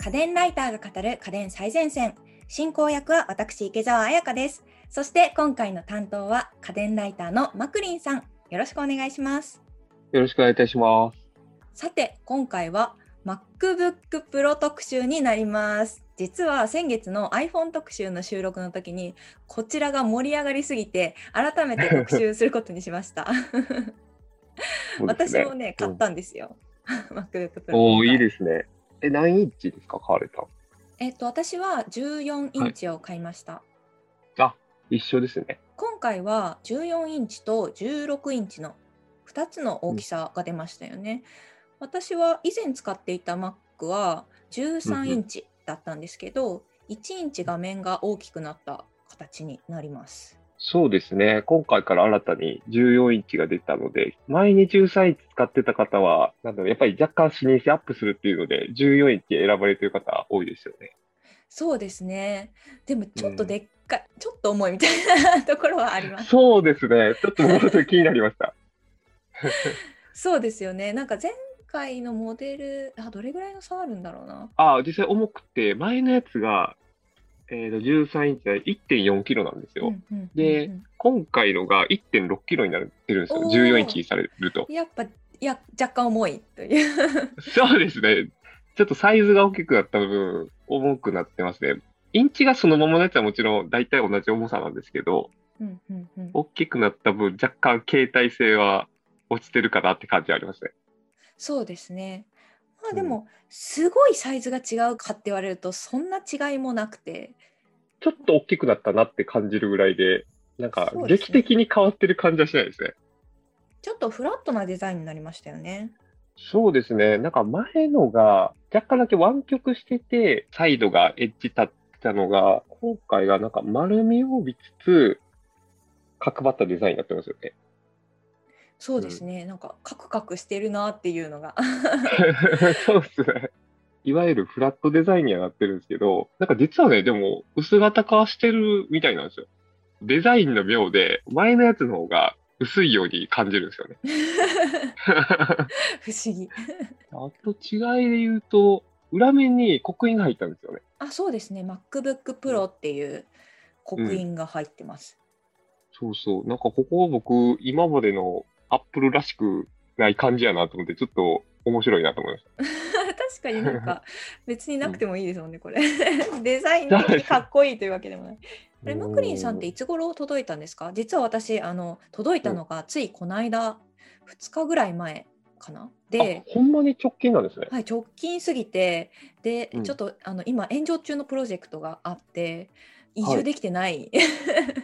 家電ライターが語る家電最前線。進行役は私、池澤彩香です。そして今回の担当は家電ライターのマクリンさん。よろしくお願いします。よろしくお願いいたします。さて、今回は MacBook Pro 特集になります。実は先月の iPhone 特集の収録の時にこちらが盛り上がりすぎて改めて特集することにしました。私もね、買ったんですよ。MacBook Pro。おお、いいですね。え、何インチですか買われたえっと、私は14インチを買いました。あ、一緒ですね。今回は14インチと16インチの2つの大きさが出ましたよね。私は以前使っていた Mac は13インチだったんですけど、1インチ画面が大きくなった形になります。そうですね。今回から新たに14インチが出たので、前に13インチ使ってた方は、なんだろう、やっぱり若干視認性アップするっていうので、14インチ選ばれてる方多いですよね。そうですね。でもちょっとでっかい、ちょっと重いみたいなところはあります。そうですね。ちょっともうちょっと気になりました。そうですよね。なんか前回のモデル、あ、どれぐらいの差あるんだろうな。あ、実際重くて、前のやつが、えーと、13インチで1.4キロなんですよ。うんうんうんうんで今回のが1.6キロになってるんですよ。おー14インチにされると。やっぱ、いや、若干重いという。そうですね。ちょっとサイズが大きくなった分、重くなってますね。インチがそのままのやつはもちろん大体同じ重さなんですけど、うんうんうん大きくなった分、若干携帯性は落ちてるかなって感じはありますね。そうですね。まあうんでも、すごいサイズが違うかって言われると、そんな違いもなくて、ちょっと大きくなったなって感じるぐらいで、なんか劇的に変わってる感じはしないですね。ちょっとフラットなデザインになりましたよね。そうですね。なんか前のが若干だけ湾曲してて、サイドがエッジ立ってたのが、今回がなんか丸みを帯びつつ、角張ったデザインになってますよね。そうですね。なんか、カクカクしてるなっていうのが。そうですね。いわゆるフラットデザインにはなってるんですけど、なんか実はね、でも薄型化してるみたいなんですよ。デザインの妙で、前のやつの方が薄いように感じるんですよね。不思議。あと違いで言うと、裏面に刻印が入ったんですよね。あ、そうですね。MacBook Pro っていう刻印が入ってます。そうそう。なんかここ僕、今までのアップルらしくない感じやなと思って、ちょっと面白いなと思いました。確かになんか 別になくてもいいですもんね、これ。デザイン的にかっこいいというわけでもない。あれ、マクリンさんっていつ頃届いたんですか？実は私、あの、届いたのがついこの間、2日ぐらい前かな？であ、ほんまに直近なんですね。はい、直近すぎて、で、うんちょっとあの今、炎上中のプロジェクトがあって、移はい住できてない、なる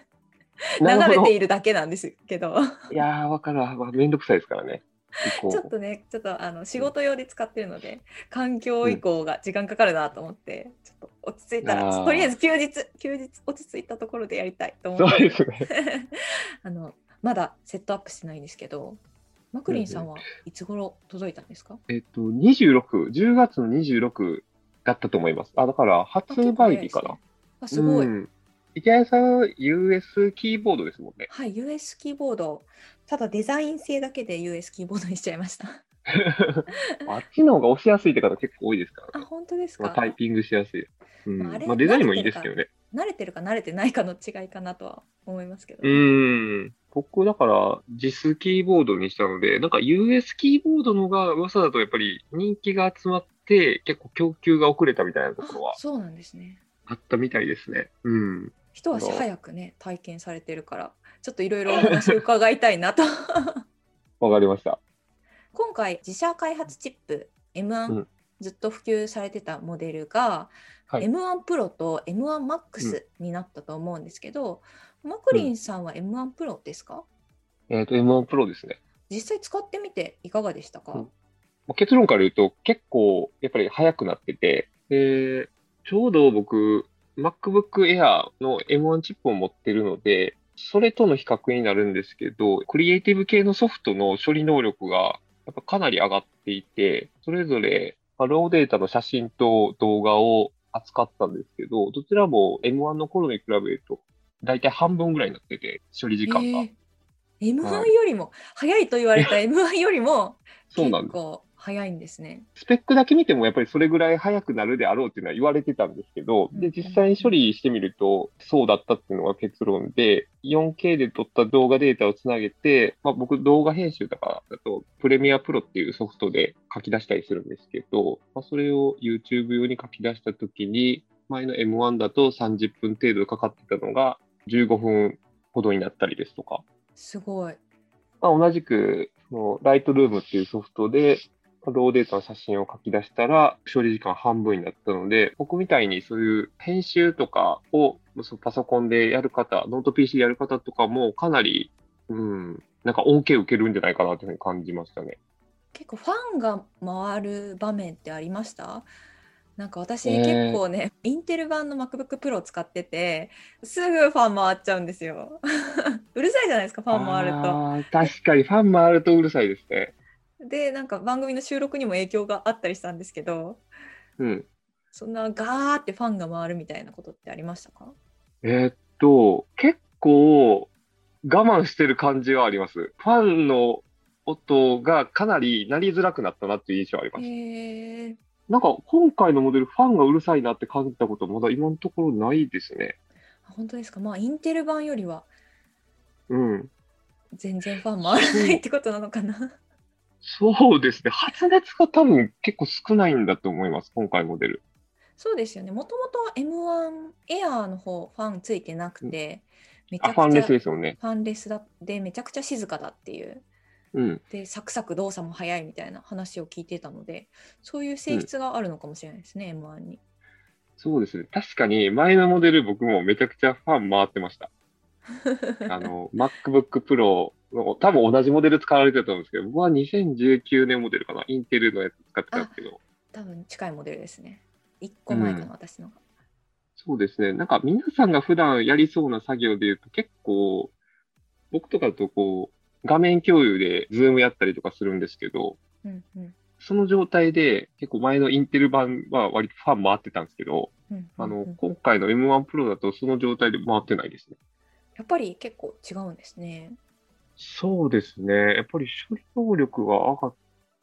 ほど流れているだけなんですけど、いやー、わかるわ。まあめんどくさいですからね。ちょっとね、ちょっとあの仕事用で使ってるので、環境移行が時間かかるなと思って、ちょっと落ち着いたら、とりあえず休日、休日落ち着いたところでやりたいと思って、そうですね。あのまだセットアップしてないんですけど、マクリンさんはいつ頃届いたんですか、えっと、26、10月の26だったと思います。あ、だから発売日かな。あすごい、うん。池谷さん、US キーボードですもんね。はい、US キーボード。ただデザイン性だけで US キーボードにしちゃいました。あっちの方が押しやすいって方結構多いですからあ、ね。本当ですか？まあ、タイピングしやすい。うん。まあまあ、デザインもいいですけどね。慣れてるか慣れてないかの違いかなとは思いますけど。うーん。僕、だから、実キーボードにしたので、なんか US キーボードのが噂だとやっぱり人気が集まって、結構供給が遅れたみたいなところはあそうなんですね。あったみたいですね。うん。一足早くね、体験されてるから、ちょっといろいろお話を伺いたいなと。わかりました。今回、自社開発チップ M1、うん。ずっと普及されてたモデルが、はい。M1 Pro と M1 Max になったと思うんですけど、マクリンさんは M1 Pro ですか、えっ、と、M1 Pro ですね。実際使ってみていかがでしたか、うん。まあ結論から言うと、結構、やっぱり速くなってて、で、ちょうど僕、MacBook Air の M1 チップを持ってるので、それとの比較になるんですけど、クリエイティブ系のソフトの処理能力が、やっぱかなり上がっていて、それぞれ、まあローデータの写真と動画を扱ったんですけど、どちらも M1 の頃に比べると、だいたい半分ぐらいになってて、処理時間が。えー M1 よりも、早いと言われた M1 よりもそうなんです。早いんですね。スペックだけ見てもやっぱりそれぐらい速くなるであろうっていうのは言われてたんですけど、で、実際に処理してみるとそうだったっていうのが結論で、4K で撮った動画データをつなげて、まあ僕動画編集とかだとプレミアプロっていうソフトで書き出したりするんですけど、まあ、それを YouTube 用に書き出したときに、前の M1 だと30分程度かかってたのが15分ほどになったりですとか。すごい。まあ、同じく、ライトルームっていうソフトで、 RAWデータの写真を書き出したら、処理時間半分になったので、僕みたいにそういう編集とかをパソコンでやる方、ノート PC でやる方とかもかなり、うん、なんか恩恵受けるんじゃないかなというふうに感じましたね。結構ファンが回る場面ってありました？なんか私、結構ね、インテル版の MacBook Pro を使ってて、すぐファン回っちゃうんですよ。うるさいじゃないですか、ファン回ると。確かに、ファン回るとうるさいですね。で、なんか番組の収録にも影響があったりしたんですけど、うん。そんなガーってファンが回るみたいなことってありましたか？えー、っと、結構我慢してる感じはあります。ファンの音がかなり鳴りづらくなったなっていう印象はあります。へーなんか今回のモデル、ファンがうるさいなって感じたことまだ今のところないですね。本当ですか？まあ、インテル版よりはうん。全然ファン回らないってことなのかな？そうですね。発熱が多分結構少ないんだと思います、今回モデル。そうですよね。もともと M1 エアーの方、ファンついてなくて、めちゃくちゃファンレスですよね。ファンレスだで、めちゃくちゃ静かだっていううん、でサクサク動作も速いみたいな話を聞いてたのでそういう性質があるのかもしれないですね、うん、M1 に。そうですね確かに前のモデル僕もめちゃくちゃファン回ってました。あの MacBook Pro の多分同じモデル使われてたと思うんですけど僕は2019年モデルかな。インテルのやつ使ってたんですけど。多分近いモデルですね。1個前かな、うん、私のが。そうですね。なんか皆さんが普段やりそうな作業でいうと結構僕とかだとこう画面共有でズームやったりとかするんですけど、うんうん、その状態で結構前のインテル版は割とファン回ってたんですけど、うんうんうん、あの今回の M1 Pro だとその状態で回ってないですね。やっぱり結構違うんですね。そうですね。やっぱり処理能力が上がっ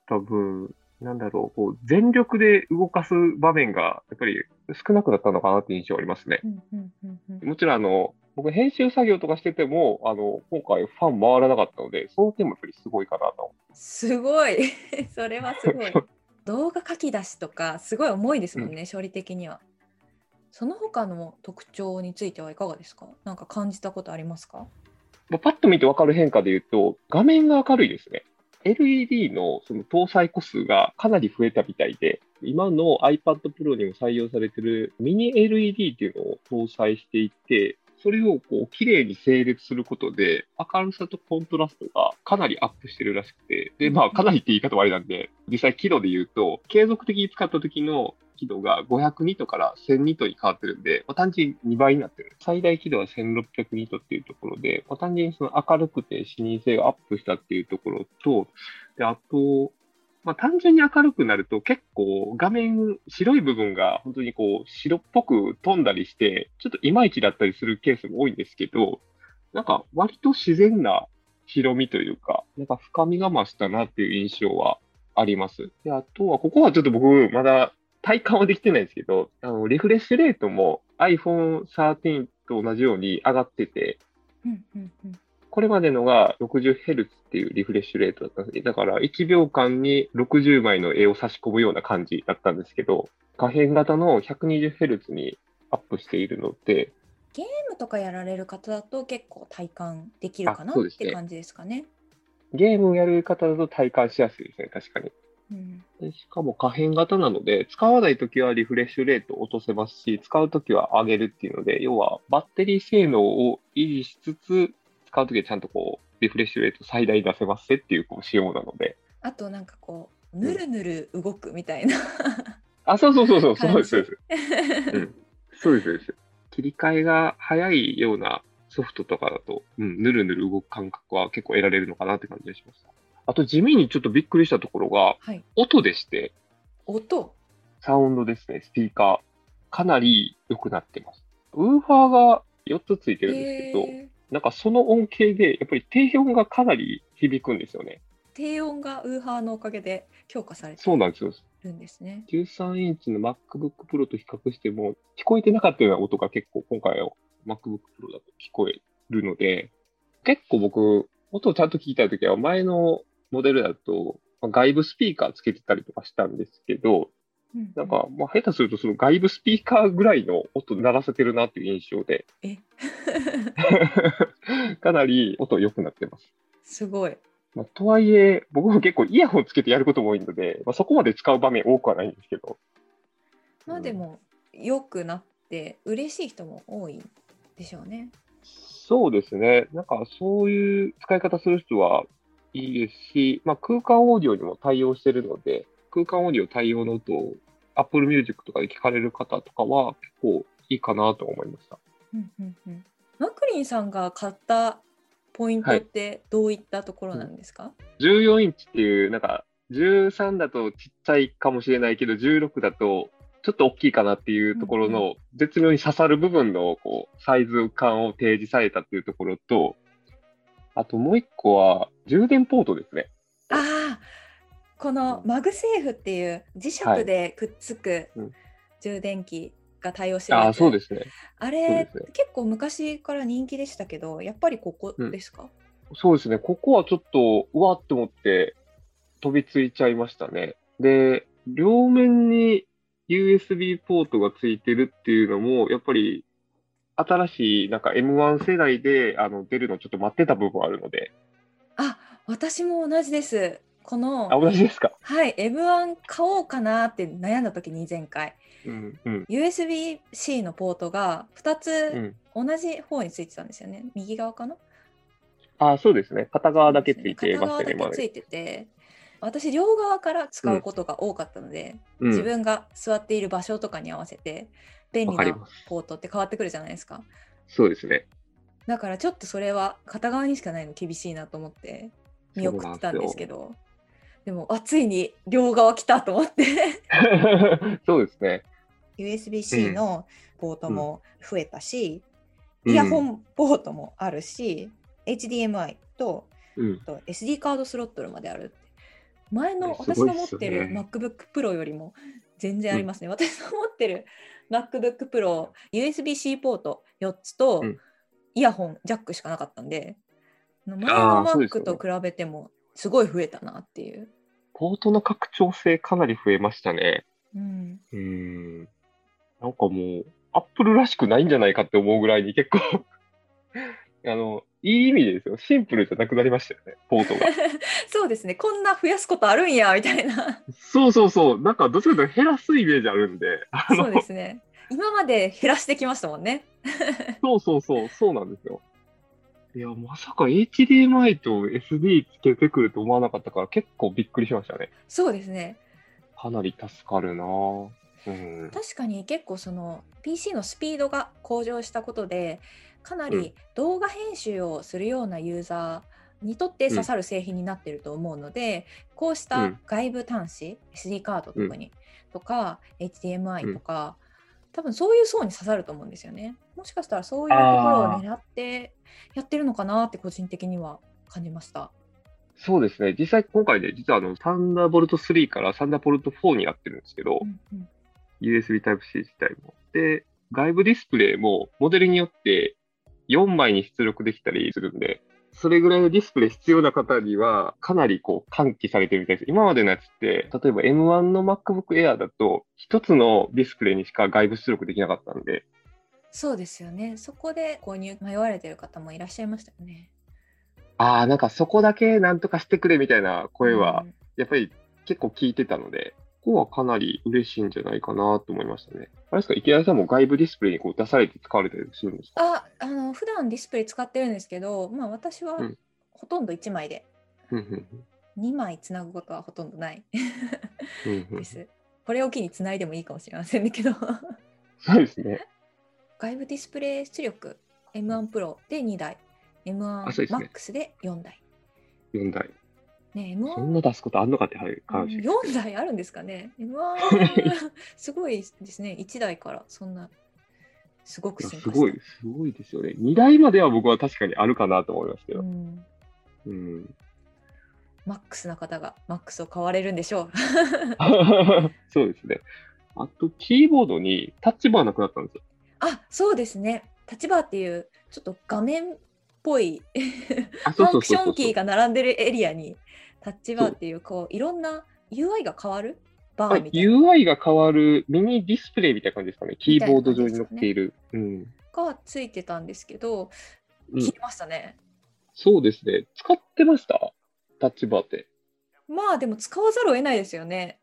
た分、なんだろう、こう全力で動かす場面がやっぱり少なくなったのかなって印象ありますね。うんうんうんうん、もちろんあの、僕、編集作業とかしてても、あの、今回ファン回らなかったので、その点もやっぱりすごいかなと。すごい。それはすごい。動画書き出しとか、すごい重いですもんね、うん、処理的には。その他の特徴についてはいかがですか？なんか感じたことありますか？パッと見て分かる変化で言うと、画面が明るいですね。LED のその搭載個数がかなり増えたみたいで、今の iPad Pro にも採用されてるミニ LED っていうのを搭載していて、それをこう綺麗に整列することで、明るさとコントラストがかなりアップしてるらしくて、で、まあ、かなりって言い方はあれなんで、実際輝度で言うと、継続的に使った時の輝度が500ニットから1000ニットに変わってるんで、ま、単純に2倍になってる。最大輝度は1600ニットっていうところで、ま、単純にその明るくて視認性がアップしたっていうところと、で、あと、まあ、単純に明るくなると結構画面白い部分が本当にこう白っぽく飛んだりして、ちょっといまいちだったりするケースも多いんですけど、なんか割と自然な白みというか、なんか深みが増したなっていう印象はあります。で、あとは、ここはちょっと僕まだ体感はできてないんですけど、あの、リフレッシュレートも iPhone 13と同じように上がってて、うんうんうんこれまでのが 60Hz っていうリフレッシュレートだったんですだから1秒間に60枚の絵を差し込むような感じだったんですけど、可変型の 120Hz にアップしているので、ゲームとかやられる方だと結構体感できるかなって感じですかね。ゲームをやる方だと体感しやすいですね、確かに。うん、でしかも可変型なので、使わないときはリフレッシュレートを落とせますし、使うときは上げるっていうので、要はバッテリー性能を維持しつつ、使うときはちゃんとこう、リフレッシュレート最大出せますっていうこう仕様なので。あとなんかこう、ぬるぬる動くみたいな、うん、あ、そうそうそうそう、そうです、そうです。うん、そうです、そうです。切り替えが早いようなソフトとかだと、うん、ぬるぬる動く感覚は結構得られるのかなって感じがしました。あと地味にちょっとびっくりしたところが、はい、音でして。音？サウンドですね、スピーカー。かなり良くなってます。ウーファーが4つついてるんですけど、なんかその恩恵で、やっぱり低音がかなり響くんですよね。低音がウーハーのおかげで強化されてそうなんですよ。るんですね。13インチの MacBook Pro と比較しても、聞こえてなかったような音が結構今回の MacBook Pro だと聞こえるので、結構僕、音をちゃんと聞いたときは前のモデルだと、まあ外部スピーカーつけてたりとかしたんですけど、うんなんか、まあ、下手するとその外部スピーカーぐらいの音鳴らせてるなっていう印象で、え？かなり音良くなってます。すごい。まあ、とはいえ、僕も結構イヤホンつけてやることも多いので、まあ、そこまで使う場面多くはないんですけど、まあでも良くなって嬉しい人も多いでしょうね。そうですね。なんかそういう使い方する人はいいですし、まあ、空間オーディオにも対応してるので、空間オーディオ対応の音を Apple Music とかで聞かれる方とかは結構いいかなと思いました。うんうんうん。マクリンさんが買ったポイントってどういったところなんですか？14インチっていう、なんか13だとちっちゃいかもしれないけど、16だとちょっと大きいかなっていうところうんの絶妙に刺さる部分のこうサイズ感を提示されたっていうところと、あともう一個は充電ポートですね。ああ、このマグセーフっていう磁石でくっつくうん充電器が対応してるああ、やつそうですね。あれ、ね結構昔から人気でしたけど、やっぱりここですか？そうですね。ここはちょっと、うわって思って飛びついちゃいましたね。で、両面に USB ポートがついてるっていうのも、やっぱり新しいなんか M1 世代であの出るのちょっと待ってた部分あるので。あ、私も同じです。このあ、同じですか？はい、M1 買おうかなって悩んだ時に前回うん、うん、USB-C のポートが2うつん。同じ方についてたんですよね。右側かな？あ、そうですね。片側だけついて片ましたね、今まで。側だけついてて、私両側から使うことが多かったので、うん自分が座っている場所とかに合わせて便利なポートって変わってくるじゃないですか。そうですね。だからちょっとそれは片側にしかないの厳しいなと思って見送ってたんですけど、でもあついに両側来たと思って。そうですね。USB-C のポートも増えたし、うん。イヤホンポートもあるし、HDMI とうん。と SD カードスロットルまである前の私の持ってるね MacBook Pro よりも全然ありますね、私の持ってる MacBook Pro USB-C ポート4つと、うんイヤホンジャックしかなかったんで前あの Mac ねと比べてもすごい増えたなっていう、ポートの拡張性かなり増えましたね。うん、うーん。なんかもう、アップルらしくないんじゃないかって思うぐらいに結構 あの、いい意味でですよ。シンプルじゃなくなりましたよね、ポートが。そうですねこんな増やすことあるんやみたいなそうそうそう。なんかどっちかというと減らすイメージあるんで。そうですね今まで減らしてきましたもんね そうそうそう、そうなんですよ。いや、まさか HDMI と SD つけてくると思わなかったから結構びっくりしましたね。そうですねかなり助かるなぁ。うん。確かに結構その PC のスピードが向上したことでかなうんり動画編集をするようなユーザーにとって刺さる製品になってると思うので、こうしたうん外部端子 SD カードとかに、とかう HDMI んとか、多分そういう層に刺さると思うんですよね。もしかしたらそういうところを狙ってやってるのかなって個人的には感じました。そうですね。実際今回で、実はあの、サンダーボルト3からサンダーボルト4になってるんですけど、うんうん USB Type-C 自体も。で、外部ディスプレイもモデルによって4枚に出力できたりするんで、それぐらいのディスプレイ必要な方にはかなりこう喚起されてるみたいです。今までのやつって、例えば M1 の MacBook Air だと、一つのディスプレイにしか外部出力できなかったんで、そうですよね。そこで購入迷われてる方もいらっしゃいましたよね。ああ、なんかそこだけなんとかしてくれみたいな声はう、んやっぱり結構聞いてたので、ここはかなり嬉しいんじゃないかなと思いましたね。あれですか、池谷さんも外部ディスプレイにこう出されて使われたりするんですか？あ、あの普段ディスプレイ使ってるんですけど、まあ私はうんほとんど1枚で、うんうん2枚つなぐことはほとんどないうんうんうんです。これを機につないでもいいかもしれませんけど、そうですね。外部ディスプレイ出力 M1 Pro で2台、M1 あそうですね Max で4台。4台。ね、そ M1 んな出すことあんのかって話4台あるんですかね M1 すごいですね。1台からそんなすごく。すごい、すごいですよね。2台までは僕は確かにあるかなと思いますけど。うんうん。マックスな方がマックスを買われるんでしょう。そうですね。あと、キーボードにタッチバーなくなったんですよ。あそうですね。タッチバーっていうちょっと画面っぽいあ、ファンクションキーが並んでるエリアにタッチバーっていうこういろんな UI が変わる？バはいーみたいな UI が変わるミニディスプレイみたいな感じですかね。キーボード上に載っている。うん。がついてたんですけど、うん消えましたね。そうですね。使ってました？タッチバーって。まあでも使わざるを得ないですよね。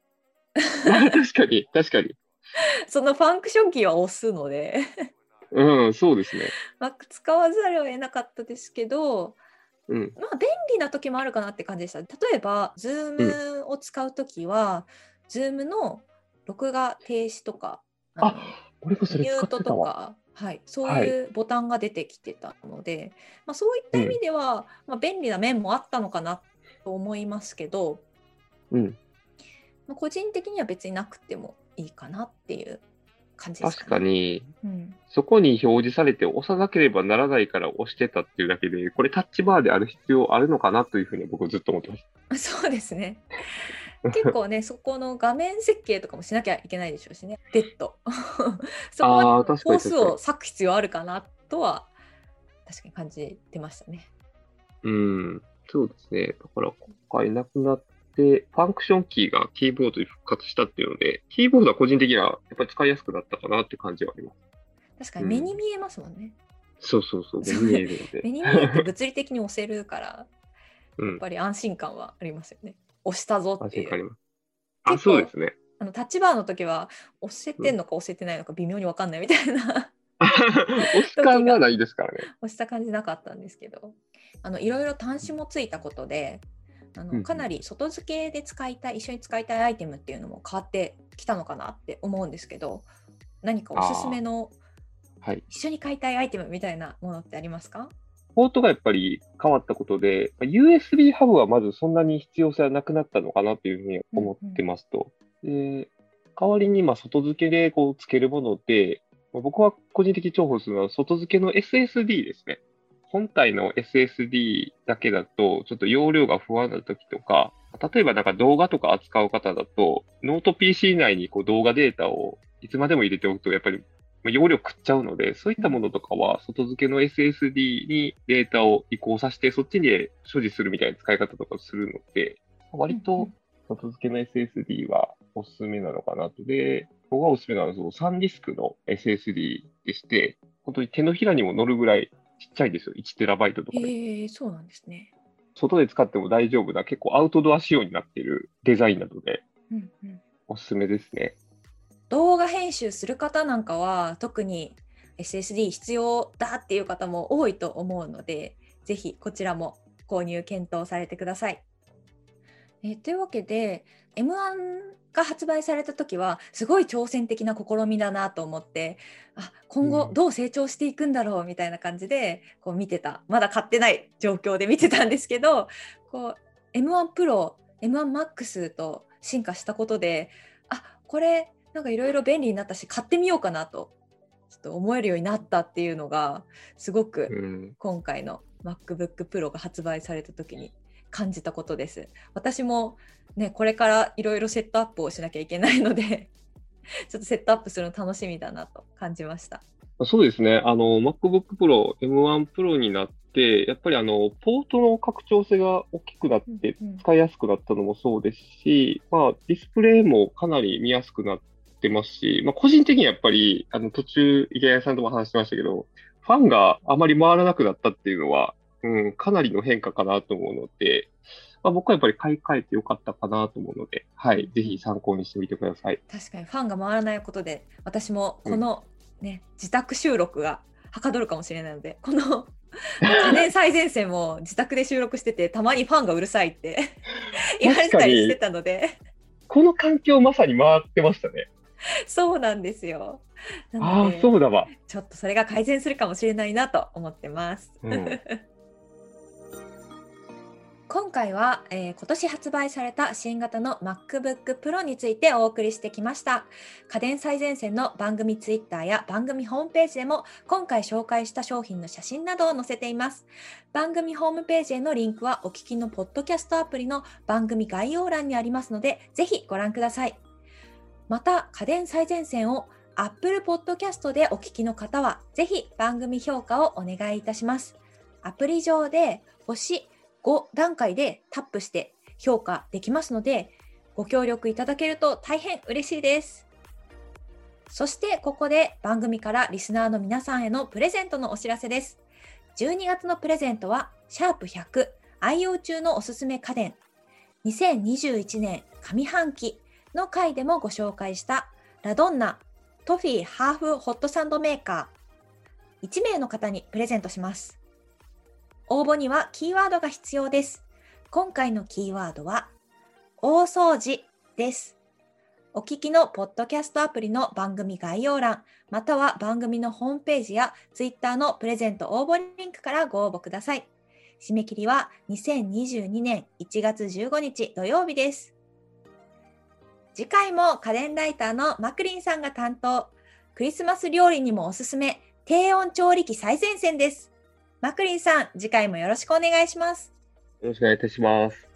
まあ確かに、確かに。そのファンクションキーは押すので、うん、そうですね。まあ、使わざるを得なかったですけど、うん。まあ便利な時もあるかなって感じでした。例えば、Zoom を使う時は、Zoom の録画停止とか、あミュート。とか、はい、そういうボタンが出てきてたので、まあ、そういった意味では、まあ、便利な面もあったのかなと思いますけど、うん。まあ、個人的には別になくてもいいかなっていう感じです確かね。かに、うん、そこに表示されて押さなければならないから押してたっていうだけで、これタッチバーである必要あるのかなというふうに僕はずっと思ってます。そうですね。結構ね、そこの画面設計とかもしなきゃいけないでしょうしね、別途。そこはコースを。割く必要あるかなとは、確かに感じてましたね。うん、そうですね。だから今回なくなって、ファンクションキーがキーボードに復活したっていうので、キーボードは個人的にはやっぱり使いやすくなったかなって感じはあります。確かに目に見えますもんね。そうそうそう、目そうに見えるので。目に見えて物理的に押せるから、うん、やっぱり安心感はありますよね。押したぞっていう。あそうですね。あのタッチバーの時は押せてんのか押せてないのか微妙に分かんないみたいな 押す感がないですからね。押した感じなかったんですけどあのいろいろ端子もついたことであうんうんのかなり外付けで使いたい一緒に使いたいアイテムっていうのも変わってきたのかなって思うんですけど何かおすすめのはい。一緒に買いたいアイテムみたいなものってありますか？ポートがやっぱり変わったことで、まあ USB ハブはまずそんなに必要性はなくなったのかなというふうに思ってますと。で代わりにまあ外付けでこうつけるもので、まあ僕は個人的に重宝するのは外付けの SSD ですね。本体の SSD だけだと、ちょっと容量が不安な時とか、例えばなんか動画とか扱う方だと、ノート PC 内にこう動画データをいつまでも入れておくと、やっぱり容量食っちゃうので、そういったものとかは、外付けの SSD にデータを移行させて、そっちに所持するみたいな使い方とかするので、割と外付けの SSD はおすすめなのかなと。で、僕がおすすめなのは、そのサンディスクの SSD でして、本当に手のひらにも乗るぐらいちっちゃいですよ。1テラバイトとかで。へえそうなんですね。外で使っても大丈夫な、結構アウトドア仕様になっているデザインなので、うんうんおすすめですね。動画編集する方なんかは特に SSD 必要だっていう方も多いと思うのでぜひこちらも購入検討されてください。えーというわけで M1 が発売された時はすごい挑戦的な試みだなと思ってあ今後うんどう成長していくんだろうみたいな感じでこう見てたまだ買ってない状況で見てたんですけどこう M1 プロ M1MAX と進化したことであこれなんかいろいろ便利になったし買ってみようかなとちょっと思えるようになったっていうのがすごくうん。今回の MacBook Pro が発売された時に感じたことです。私もねこれからいろいろセットアップをしなきゃいけないので ちょっとセットアップするの楽しみだなと感じました。そうですね。あの、MacBook Pro、M1 Pro になって、やっぱりあの、ポートの拡張性が大きくなってうんうん、使いやすくなったのもそうですし、まあ、ディスプレイもかなり見やすくなってますし、まあ、個人的にやっぱり、あの、途中、池谷さんとも話してましたけど、ファンがあまり回らなくなったっていうのは、うん、かなりの変化かなと思うので、まあ、僕はやっぱり買い替えてよかったかなと思うので、はい、ぜひ参考にしてみてください。確かにファンが回らないことで私もこの、ね自宅収録がはかどるかもしれないのでこの家電最前線も自宅で収録しててたまにファンがうるさいって 言われたりしてたのでこの環境まさに回ってましたね。そうなんですよ。なああそうだわ。ちょっとそれが改善するかもしれないなと思ってます。うん今回は、えー今年発売された新型の MacBook Pro についてお送りしてきました。家電最前線の番組 Twitter や番組ホームページでも今回紹介した商品の写真などを載せています。番組ホームページへのリンクはお聞きのポッドキャストアプリの番組概要欄にありますので、ぜひご覧ください。また、家電最前線を Apple Podcast でお聞きの方は、ぜひ番組評価をお願いいたします。アプリ上で星5段階でタップして評価できますので、ご協力いただけると大変嬉しいです。そしてここで番組からリスナーの皆さんへのプレゼントのお知らせです。12月のプレゼントは、シャープ100愛用中のおすすめ家電2021年上半期の回でもご紹介したラドンナトフィーハーフホットサンドメーカー1名の方にプレゼントします。応募にはキーワードが必要です。今回のキーワードは、大掃除です。お聞きのポッドキャストアプリの番組概要欄、または番組のホームページやツイッターのプレゼント応募リンクからご応募ください。締め切りは2022年1月15日土曜日です。次回も家電ライターのマクリンさんが担当、クリスマス料理にもおすすめ、低温調理器最前線です。マクリンさん、次回もよろしくお願いします。よろしくお願いいたします。